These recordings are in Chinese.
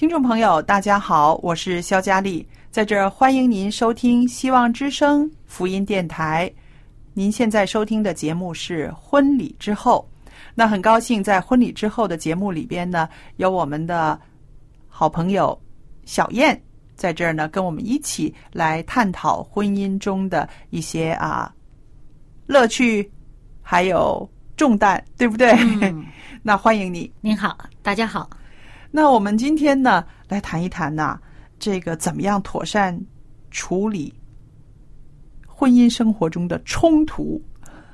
听众朋友，大家好，我是肖佳丽，在这儿欢迎您收听希望之声福音电台。您现在收听的节目是《婚礼之后》，那很高兴在《婚礼之后》的节目里边呢，有我们的好朋友小燕在这儿呢，跟我们一起来探讨婚姻中的一些啊乐趣，还有重担，对不对？嗯 那欢迎你。您好，大家好。那我们今天呢，来谈一谈呐、这个怎么样妥善处理婚姻生活中的冲突。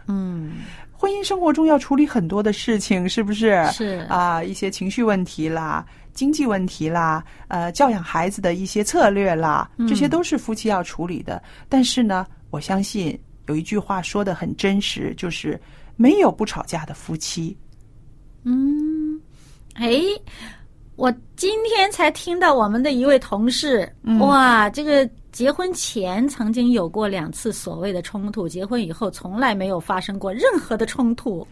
嗯，婚姻生活中要处理很多的事情，是不是？是啊，一些情绪问题啦，经济问题啦，呃，教养孩子的一些策略啦，嗯这些都是夫妻要处理的。但是呢，我相信有一句话说的很真实，就是没有不吵架的夫妻。嗯，哎，我今天才听到我们的一位同事，嗯哇，这个结婚前曾经有过两次所谓的冲突，结婚以后从来没有发生过任何的冲突。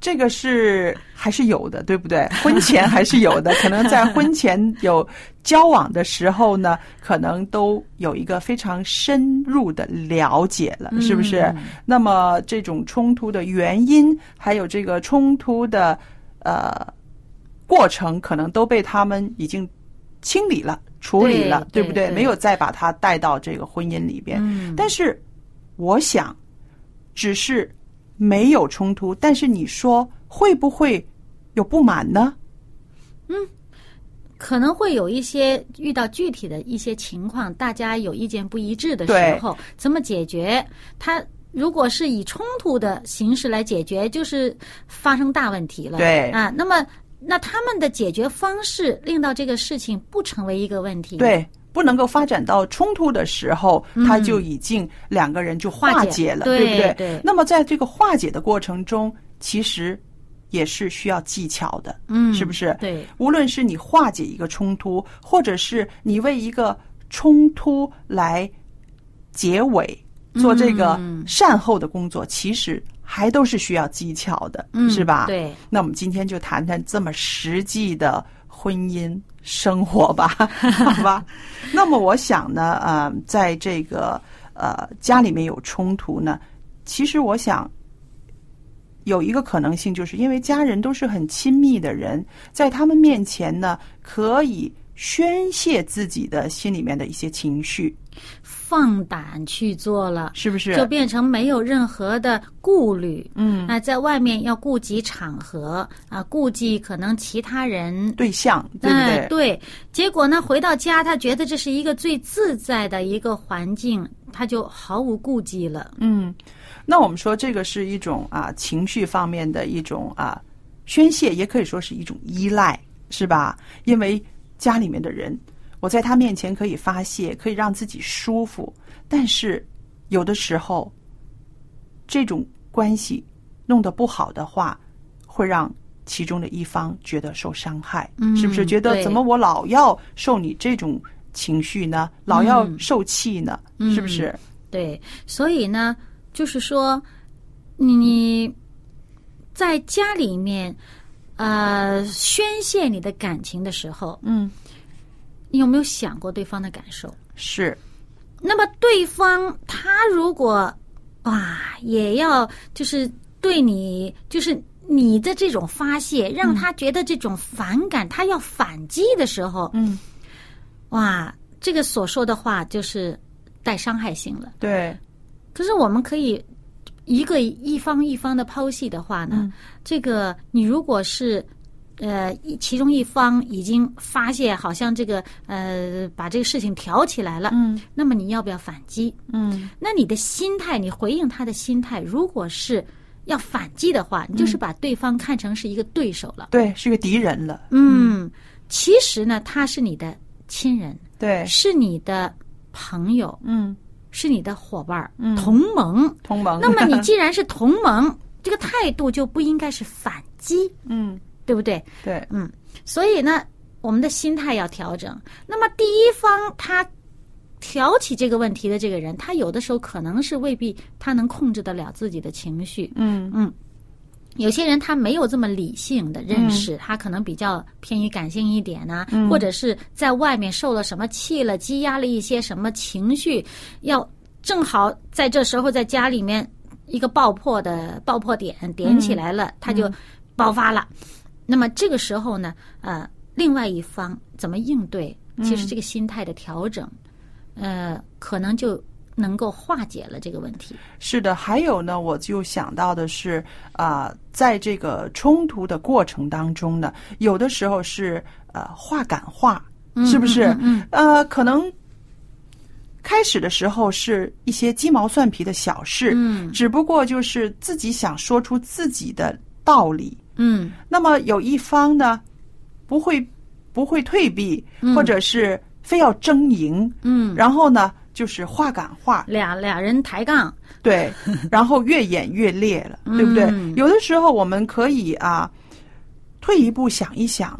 这个是还是有的，对不对？婚前还是有的，可能在婚前有交往的时候呢，可能都有一个非常深入的了解了，是不是？嗯那么这种冲突的原因，还有这个冲突的呃过程，可能都被他们已经清理了、处理了，对不对？对没有再把他带到这个婚姻里边。嗯但是我想，只是没有冲突，但是你说会不会有不满呢？嗯可能会有一些遇到具体的一些情况，大家有意见不一致的时候，怎么解决？他如果是以冲突的形式来解决，就是发生大问题了。对啊，那么那他们的解决方式令到这个事情不成为一个问题。，对，不能够发展到冲突的时候，他就已经两个人就化解了，对不对？对那么在这个化解的过程中，其实也是需要技巧的，嗯，是不是？对，无论是你化解一个冲突，或者是你为一个冲突来结尾，做这个嗯善后的工作，其实还都是需要技巧的，嗯是吧？。对，那我们今天就谈谈这么实际的婚姻生活吧，好吧？那么我想呢，呃，在这个呃家里面有冲突呢，其实我想有一个可能性，就是因为家人都是很亲密的人，在他们面前呢，可以宣泄自己的心里面的一些情绪，放胆去做了。是不是？就变成没有任何的顾虑，嗯，那在外面要顾及场合啊，顾及可能其他人，对象，对不哎对？对，结果呢，回到家，他觉得这是一个最自在的一个环境，他就毫无顾忌了。嗯，那我们说这个是一种啊情绪方面的一种啊宣泄，也可以说是一种依赖，是吧？因为家里面的人，我在他面前可以发泄，可以让自己舒服，但是有的时候，这种关系弄得不好的话，会让其中的一方觉得受伤害，嗯是不是？觉得怎么我老要受你这种情绪呢？老要受气呢？嗯是不是？对，所以呢，就是说，你在家里面，呃，宣泄你的感情的时候，嗯，你有没有想过对方的感受？是，那么对方他如果哇，也要就是对你就是。你的这种发泄，让他觉得这种反感，他要反击的时候，嗯，哇，这个所说的话就是带伤害性了。对，可是我们可以一个一方一方的剖析的话呢，嗯这个你如果是呃一其中一方已经发现好像这个呃把这个事情挑起来了，嗯那么你要不要反击？嗯那你的心态，你回应他的心态，如果是要反击的话，你嗯就是把对方看成是一个对手了。对，是个敌人了。嗯，其实呢，他是你的亲人，对，是你的朋友，嗯，是你的伙伴儿、嗯同盟。同盟。那么你既然是同盟，这个态度就不应该是反击，嗯，对不对？对，嗯，所以呢，我们的心态要调整。那么第一方他挑起这个问题的这个人，他有的时候可能是未必他能控制得了自己的情绪。嗯嗯，有些人他没有这么理性的认识，他可能比较偏于感性一点呢、或者是在外面受了什么气了，积压了一些什么情绪，要正好在这时候在家里面一个爆破的爆破点点起来了，他就爆发了。那么这个时候呢，呃，另外一方怎么应对？其实这个心态的调整，呃，可能就能够化解了这个问题。是的。还有呢，我就想到的是啊、在这个冲突的过程当中呢，有的时候是呃话赶话，是不是？嗯嗯呃，可能开始的时候是一些鸡毛蒜皮的小事，嗯只不过就是自己想说出自己的道理。嗯。那么有一方呢，不会不会退避，或者是非要争赢，嗯，然后呢就是话赶话，俩俩人抬杠，对，然后越演越烈了，对不对？嗯。有的时候我们可以啊，退一步想一想，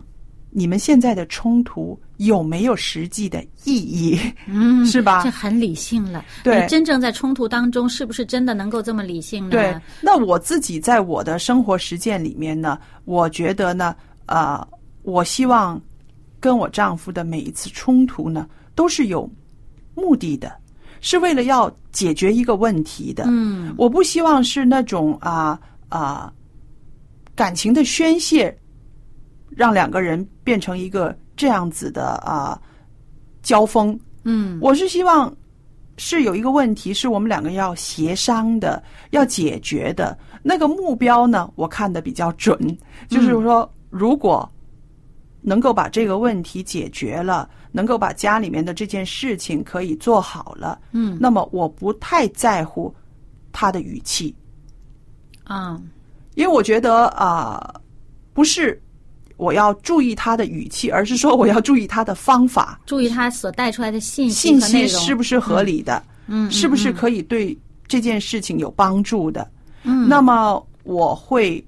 你们现在的冲突有没有实际的意义？嗯，是吧这很理性了。对你真正在冲突当中，是不是真的能够这么理性呢？对，那我自己在我的生活实践里面呢，我觉得呢，呃，我希望跟我丈夫的每一次冲突呢，都是有目的的，是为了要解决一个问题的。嗯我不希望是那种啊啊、感情的宣泄，让两个人变成一个这样子的啊、交锋。嗯。我是希望是有一个问题是我们两个要协商的，要解决的。那个目标呢，我看的比较准，就是说，如果能够把这个问题解决了，能够把家里面的这件事情可以做好了，嗯。那么我不太在乎他的语气，啊。因为我觉得啊、不是我要注意他的语气，而是说我要注意他的方法。注意他所带出来的信息信息是不是合理的？嗯，是不是可以对这件事情有帮助的？嗯，那么我会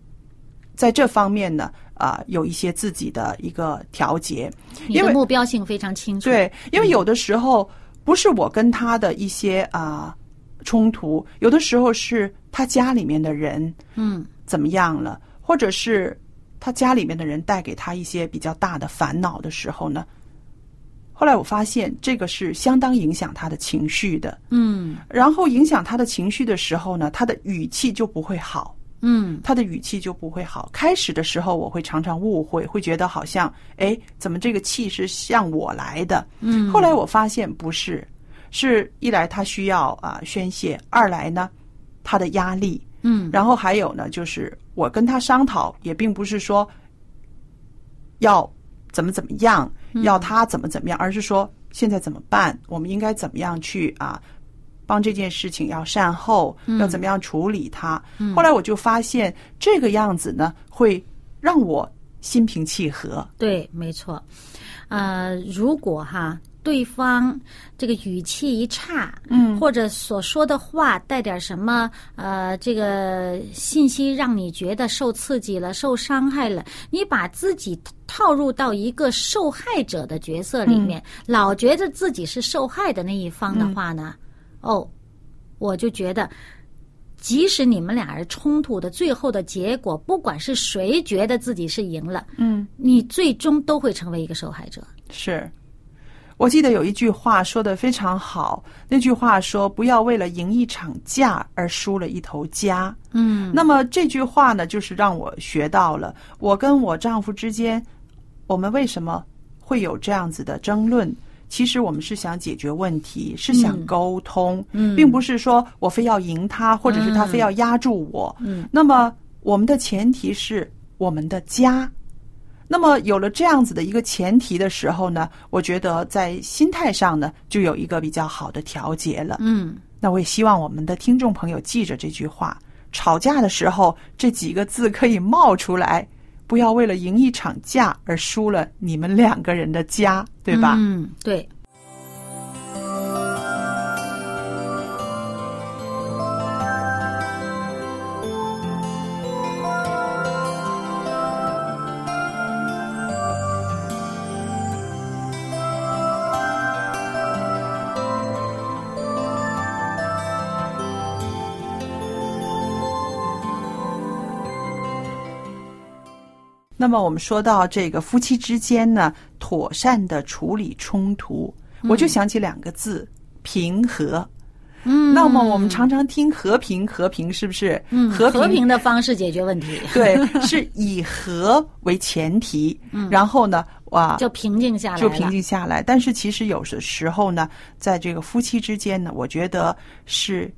在这方面呢，啊、有一些自己的一个调节。因为目标性非常清楚。对，因为有的时候不是我跟他的一些啊、冲突，有的时候是他家里面的人嗯怎么样了，或者是他家里面的人带给他一些比较大的烦恼的时候呢。后来我发现，这个是相当影响他的情绪的。嗯然后影响他的情绪的时候呢，他的语气就不会好，嗯他的语气就不会好。开始的时候，我会常常误会，会觉得好像，哎，怎么这个气是向我来的？嗯，后来我发现不是，是一来他需要啊、宣泄，二来呢他的压力，嗯然后还有呢就是我跟他商讨，也并不是说要怎么怎么样，要他怎么怎么样，而是说现在怎么办？我们应该怎么样去啊？帮这件事情要善后，要怎么样处理它？后来我就发现这个样子呢，会让我心平气和。对，没错。呃，如果哈对方这个语气一差，嗯或者所说的话带点什么呃，这个信息让你觉得受刺激了、受伤害了，你把自己套入到一个受害者的角色里面，老觉得自己是受害的那一方的话呢，哦，我就觉得。即使你们俩人冲突的最后的结果，不管是谁觉得自己是赢了，嗯，你最终都会成为一个受害者。是，我记得有一句话说的非常好，那句话说：“不要为了赢一场架而输了一头家。”嗯，那么这句话呢，就是让我学到了，我跟我丈夫之间，我们为什么会有这样子的争论？其实我们是想解决问题，是想沟通，嗯并不是说我非要赢他，或者是他嗯非要压住我。嗯，那么我们的前提是我们的家。那么有了这样子的一个前提的时候呢，我觉得在心态上呢，就有一个比较好的调节了。嗯，那我也希望我们的听众朋友记着这句话：吵架的时候，这几个字可以冒出来，不要为了赢一场架而输了你们两个人的家，对吧？嗯，对。那么我们说到这个夫妻之间呢，妥善的处理冲突，我就想起两个字：平和。嗯，那么我们常常听和平，和平是不是？嗯和和平的方式解决问题，对，是以和为前提，嗯然后呢，哇，就平静下来。就平静下来。但是其实有的时候呢，在这个夫妻之间呢，我觉得是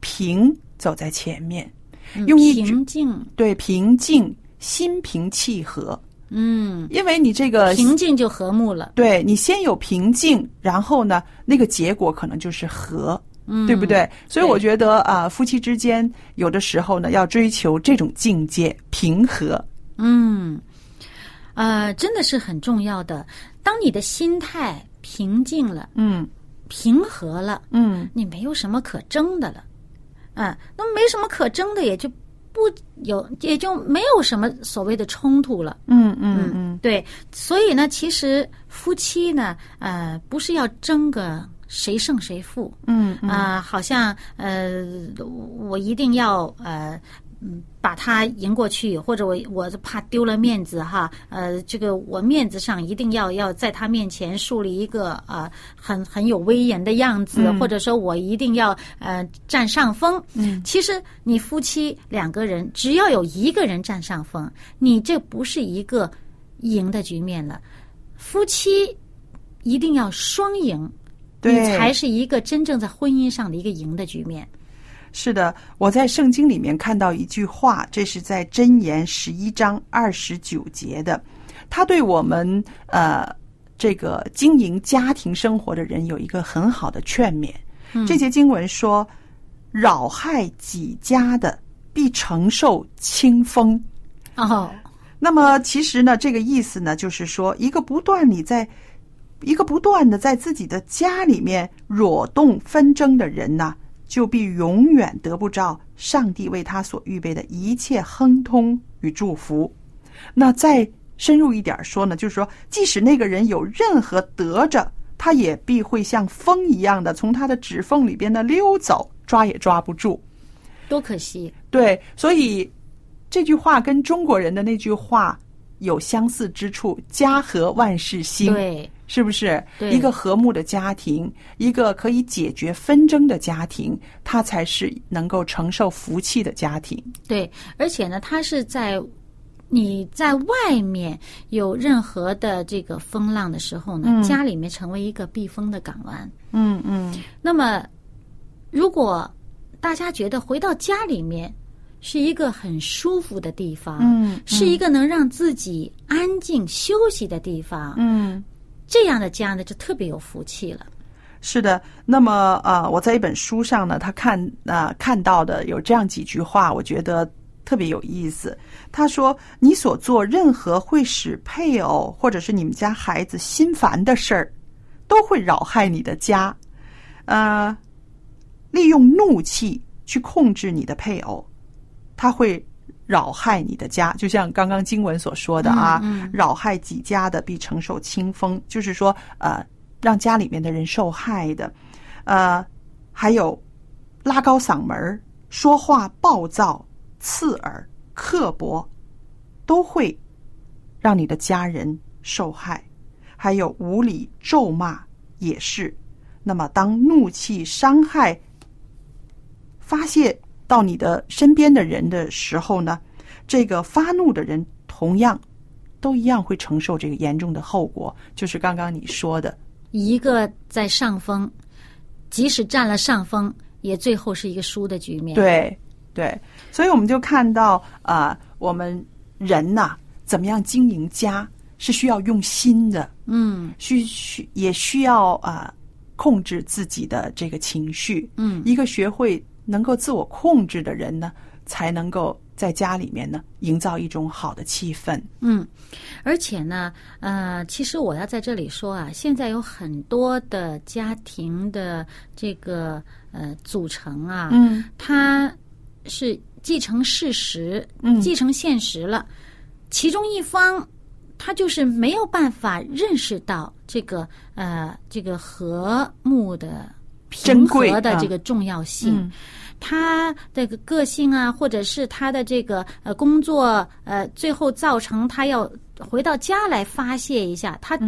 平走在前面，嗯用一平静，对平静、心平气和。嗯，因为你这个平静就和睦了。对你先有平静，然后呢，那个结果可能就是和。嗯，对不对？所以我觉得啊、夫妻之间有的时候呢，要追求这种境界，平和。嗯，呃，真的是很重要的。当你的心态平静了、嗯平和了，嗯你没有什么可争的了。嗯，那么没什么可争的，也就不有，也就没有什么所谓的冲突了。嗯嗯嗯，对，所以呢，其实夫妻呢，呃，不是要争个谁胜谁负，嗯啊、好像呃，我一定要呃。嗯，把他赢过去，或者我我怕丢了面子哈，呃，这个我面子上一定要要在他面前树立一个啊、很很有威严的样子，或者说我一定要呃占上风。嗯，其实你夫妻两个人，只要有一个人占上风，你这不是一个赢的局面了。夫妻一定要双赢，对你才是一个真正在婚姻上的一个赢的局面。是的，我在圣经里面看到一句话，这是在箴言十一章二十九节的，他对我们呃这个经营家庭生活的人有一个很好的劝勉。这节经文说：“扰害己家的，必承受清风。”哦，那么其实呢，这个意思呢，就是说，一个不断你在，一个不断的在自己的家里面惹动纷争的人呐，就必永远得不着上帝为他所预备的一切亨通与祝福。那再深入一点说呢，就是说，即使那个人有任何得着，他也必会像风一样的从他的指缝里边的溜走，抓也抓不住。多可惜。对，所以这句话跟中国人的那句话有相似之处，“家和万事兴”，对，是不是？对一个和睦的家庭，一个可以解决纷争的家庭，它才是能够承受福气的家庭。对，而且呢，它是在你在外面有任何的这个风浪的时候呢，嗯家里面成为一个避风的港湾。嗯嗯，那么，如果大家觉得回到家里面是一个很舒服的地方，嗯是一个能让自己安静休息的地方，嗯。这样的家呢，就特别有福气了。是的，那么呃，我在一本书上呢，他看呃看到的有这样几句话，我觉得特别有意思。他说：“你所做任何会使配偶或者是你们家孩子心烦的事儿，都会扰害你的家。呃，利用怒气去控制你的配偶，他会扰害你的家。就像刚刚经文所说的啊，扰害己家的必承受清风，就是说，呃，让家里面的人受害的。呃，还有拉高嗓门说话暴躁、刺耳。”刻薄都会让你的家人受害，还有无理咒骂也是。那么，当怒气伤害发泄到你的身边的人的时候呢，这个发怒的人同样都一样会承受这个严重的后果，就是刚刚你说的，一个在上风，即使占了上风，也最后是一个输的局面。对。对，所以我们就看到啊，我们人呐，怎么样经营家是需要用心的，嗯，需需也需要啊控制自己的这个情绪，嗯，一个学会能够自我控制的人呢，才能够在家里面呢营造一种好的气氛，嗯，而且呢，呃，其实我要在这里说啊，现在有很多的家庭的这个呃组成啊，嗯，它。是继承事实，嗯继承现实了。其中一方，他就是没有办法认识到这个呃，这个和睦的平和的这个重要性。他的个个性啊，或者是他的这个呃工作呃，最后造成他要回到家来发泄一下。他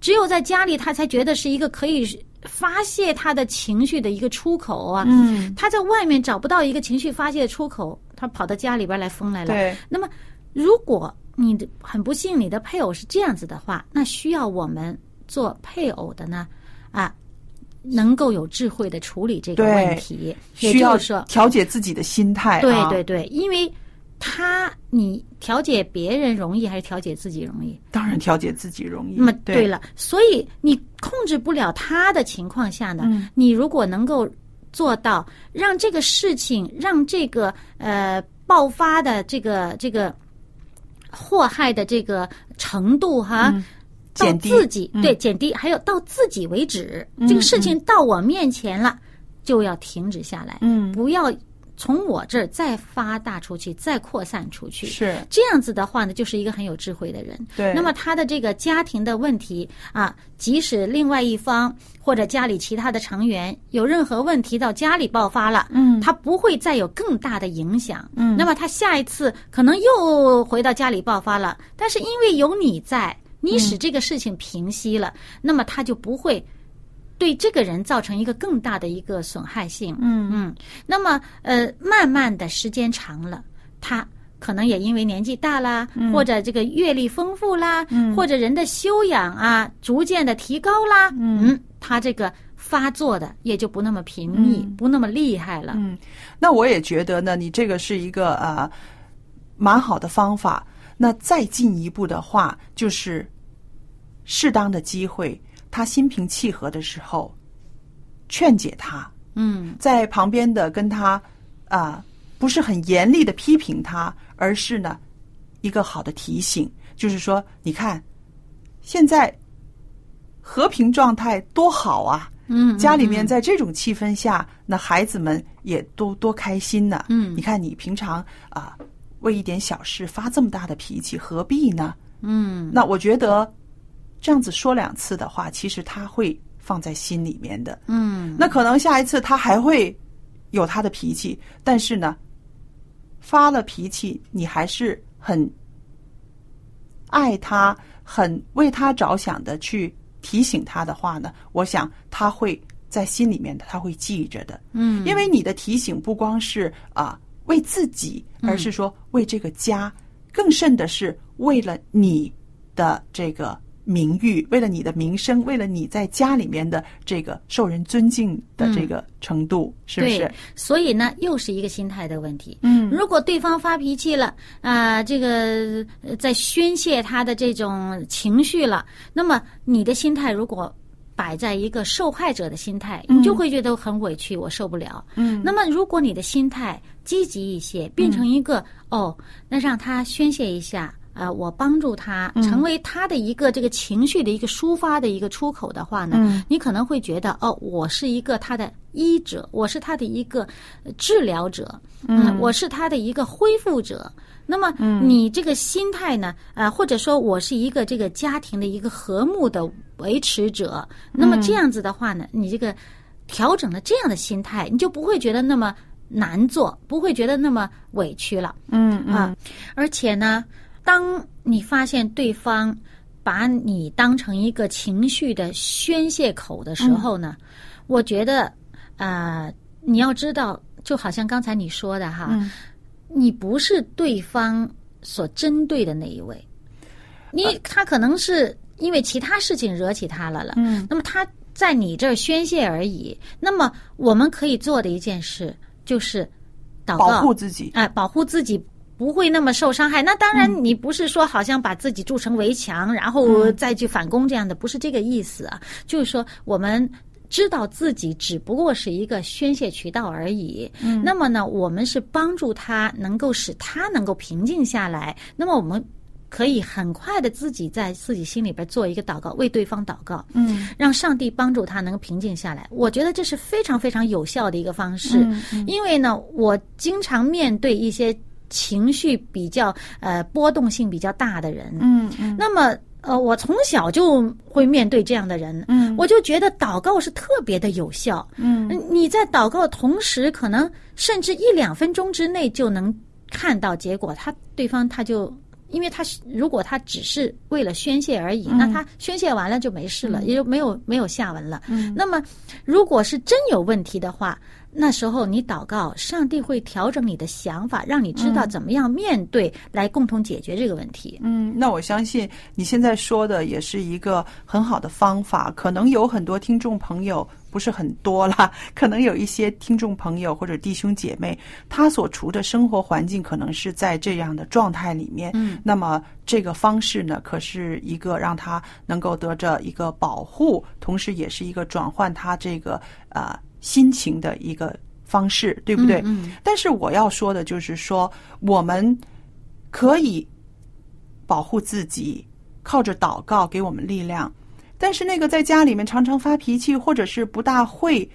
只有在家里，他才觉得是一个可以。发泄他的情绪的一个出口啊，嗯，他在外面找不到一个情绪发泄的出口，他跑到家里边来疯来了。对，那么如果你的很不幸，你的配偶是这样子的话，那需要我们做配偶的呢，啊，能够有智慧的处理这个问题，需要说调节自己的心态。对对对，因为。他，你调节别人容易还是调节自己容易？当然调节自己容易。那么对了，所以你控制不了他的情况下呢，你如果能够做到让这个事情，让这个呃爆发的这个这个祸害的这个程度哈，到自己对减低，还有到自己为止，这个事情到我面前了就要停止下来，嗯，不要。从我这儿再发大出去，再扩散出去，是这样子的话呢，就是一个很有智慧的人。对，那么他的这个家庭的问题啊，即使另外一方或者家里其他的成员有任何问题到家里爆发了，嗯，他不会再有更大的影响。嗯，那么他下一次可能又回到家里爆发了，但是因为有你在，你使这个事情平息了，那么他就不会。对这个人造成一个更大的一个损害性，嗯。嗯，那么呃，慢慢的时间长了，他可能也因为年纪大啦，或者这个阅历丰富啦，或者人的修养啊逐渐的提高啦，嗯，他这个发作的也就不那么频密，不那么厉害了。嗯，那我也觉得呢，你这个是一个呃蛮好的方法。那再进一步的话，就是适当的机会。他心平气和的时候，劝解他，嗯，在旁边的跟他啊，不是很严厉的批评他，而是呢一个好的提醒，就是说，你看现在和平状态多好啊，嗯，家里面在这种气氛下，那孩子们也都多开心呢，嗯，你看你平常啊为一点小事发这么大的脾气，何必呢？嗯，那我觉得。这样子说两次的话，其实他会放在心里面的。嗯，那可能下一次他还会有他的脾气，但是呢，发了脾气，你还是很爱他、很为他着想的去提醒他的话呢，我想他会在心里面的，他会记着的。嗯，因为你的提醒不光是啊为自己，而是说为这个家，更甚的是为了你的这个。名誉，为了你的名声，为了你在家里面的这个受人尊敬的这个程度，是不是？所以呢，又是一个心态的问题。嗯，如果对方发脾气了啊，这个在宣泄他的这种情绪了，那么你的心态如果摆在一个受害者的心态，嗯你就会觉得很委屈，我受不了。嗯那么，如果你的心态积极一些，变成一个、哦，那让他宣泄一下，呃，我帮助他，嗯成为他的一个这个情绪的一个抒发的一个出口的话呢，嗯你可能会觉得哦，我是一个他的医者，我是他的一个呃治疗者，嗯，我是他的一个恢复者。那么你这个心态呢？呃，或者说我是一个这个家庭的一个和睦的维持者。那么这样子的话呢，你这个调整了这样的心态，你就不会觉得那么难做，不会觉得那么委屈了。嗯嗯啊，而且呢，当你发现对方把你当成一个情绪的宣泄口的时候呢，我觉得，呃，你要知道，就好像刚才你说的哈，嗯你不是对方所针对的那一位，你他可能是因为其他事情惹起他了了，嗯那么他在你这儿宣泄而已。那么我们可以做的一件事就是保护自己。哎，保护自己不会那么受伤害。那当然，你不是说好像把自己筑成围墙，然后再去反攻这样的，不是这个意思啊。就是说，我们知道自己只不过是一个宣泄渠道而已。嗯，那么呢，我们是帮助他，能够使他能够平静下来。那么我们。可以很快的自己在自己心里边做一个祷告，为对方祷告，嗯，让上帝帮助他能够平静下来。我觉得这是非常非常有效的一个方式，嗯因为呢，我经常面对一些情绪比较呃波动性比较大的人，嗯嗯那么呃，我从小就会面对这样的人，嗯我就觉得祷告是特别的有效。嗯你在祷告同时，可能甚至一两分钟之内就能看到结果，他对方他就。因为他如果他只是为了宣泄而已，那他宣泄完了就没事了，也就没有没有下文了。那么，如果是真有问题的话，那时候你祷告，上帝会调整你的想法，让你知道怎么样面对，来共同解决这个问题。嗯，那我相信你现在说的也是一个很好的方法。可能有很多听众朋友不是很多啦，可能有一些听众朋友或者弟兄姐妹，他所处的生活环境可能是在这样的状态里面。嗯，那么这个方式呢，可是一个让他能够得着一个保护，同时也是一个转换他这个呃心情的一个方式，对不对？嗯但是我要说的就是说，我们可以保护自己，靠着祷告给我们力量。但是那个在家里面常常发脾气，或者是不大会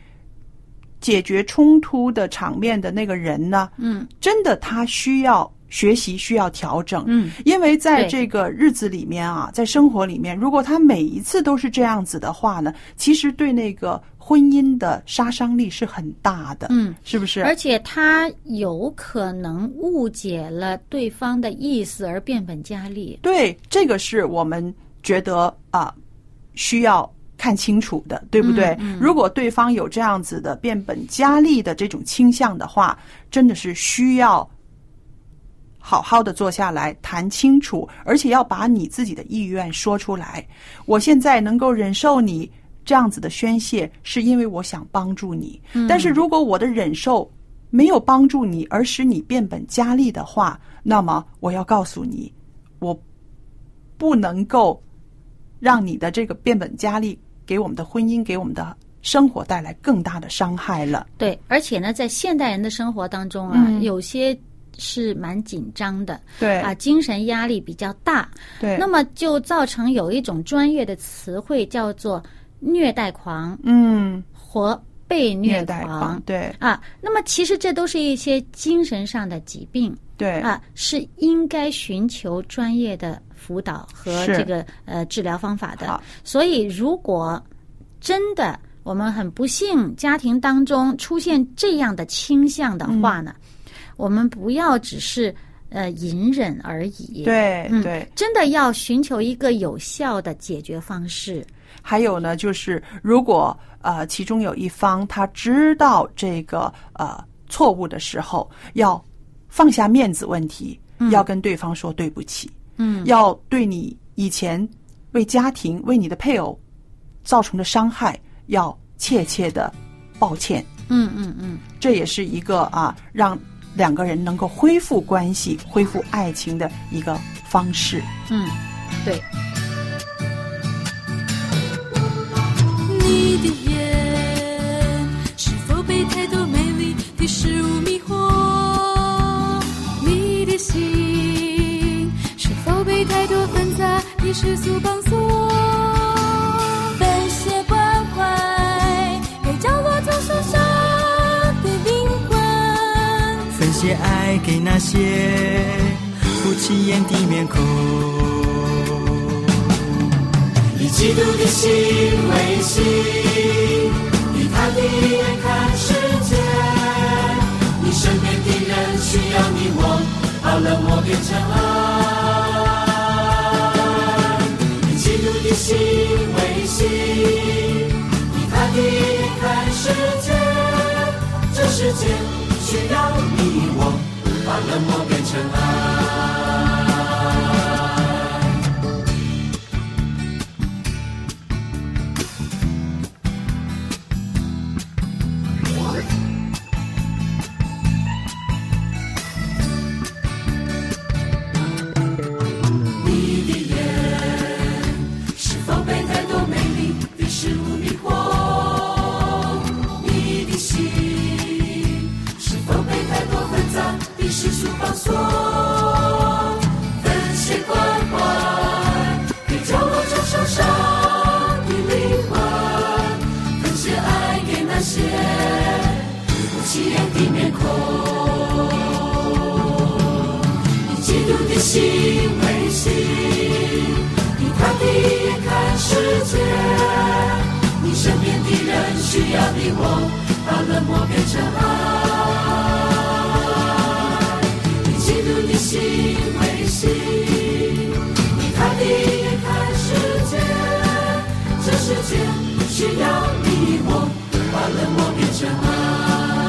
解决冲突的场面的那个人呢，嗯真的他需要学习，需要调整。嗯，因为在这个日子里面啊，在生活里面，如果他每一次都是这样子的话呢，其实对那个婚姻的杀伤力是很大的。嗯，是不是？而且他有可能误解了对方的意思而变本加厉。对，这个是我们觉得啊、需要看清楚的，对不对？嗯嗯如果对方有这样子的变本加厉的这种倾向的话，真的是需要好好的坐下来谈清楚，而且要把你自己的意愿说出来。我现在能够忍受你这样子的宣泄，是因为我想帮助你。但是如果我的忍受没有帮助你，而使你变本加厉的话，那么我要告诉你，我不能够让你的这个变本加厉给我们的婚姻、给我们的生活带来更大的伤害了。对，而且呢，在现代人的生活当中啊，嗯。有些是蛮紧张的，对。啊，精神压力比较大，对，那么就造成有一种专业的词汇叫做虐待狂嗯，或被虐待狂狂，对。啊。那么其实这都是一些精神上的疾病对。啊，是应该寻求专业的辅导和这个呃治疗方法的。所以如果真的我们很不幸家庭当中出现这样的倾向的话呢，我们不要只是呃隐忍而已。。嗯对对。真的要寻求一个有效的解决方式。还有呢，就是如果呃其中有一方他知道这个呃错误的时候，要放下面子问题，要跟对方说对不起，嗯，要对你以前为家庭、为你的配偶造成的伤害，要切切的抱歉。嗯嗯嗯，这也是一个啊，让两个人能够恢复关系、恢复爱情的一个方式。嗯，对。你的眼是否被太多美丽的事物迷纷杂的世俗绑锁？分些关怀给角落中受伤的灵魂。分些爱给那些不起眼的面孔。以基督的心为心，以他的眼看世界。你身边的人需要你我，把冷漠变成爱。世界。这世界需要你我，把冷漠变成爱。心为心，以他的眼看世界。你身边的人需要你我，把冷漠变成爱。你嫉妒，你心为心，以他的眼看世界。这世界需要你我，把冷漠变成爱。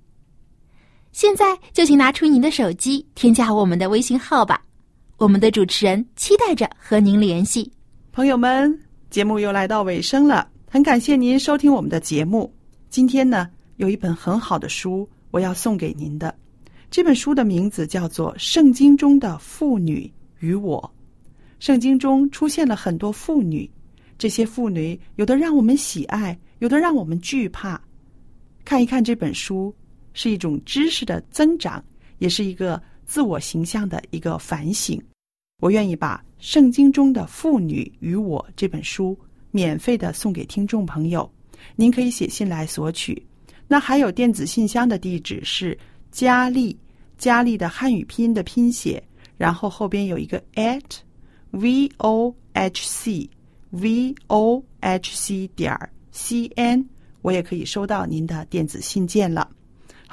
现在就请拿出您的手机，添加我们的微信号吧。我们的主持人期待着和您联系。朋友们，节目又来到尾声了，很感谢您收听我们的节目。今天呢，有一本很好的书，我要送给您的。这本书的名字叫做《圣经中的妇女与我》。圣经中出现了很多妇女，这些妇女有的让我们喜爱，有的让我们惧怕。看一看这本书，是一种知识的增长，也是一个自我形象的一个反省。我愿意把《圣经中的妇女与我》这本书免费的送给听众朋友，您可以写信来索取。那还有电子信箱的地址是佳丽，佳丽的汉语拼音的拼写，然后后边有一个 at v o h c v o h c 点 c n，我也可以收到您的电子信件了。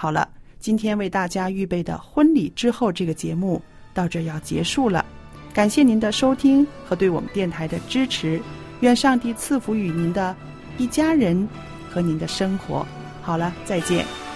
好了，今天为大家预备的婚礼之后这个节目到这要结束了。感谢您的收听和对我们电台的支持，愿上帝赐福与您的一家人和您的生活。好了，再见。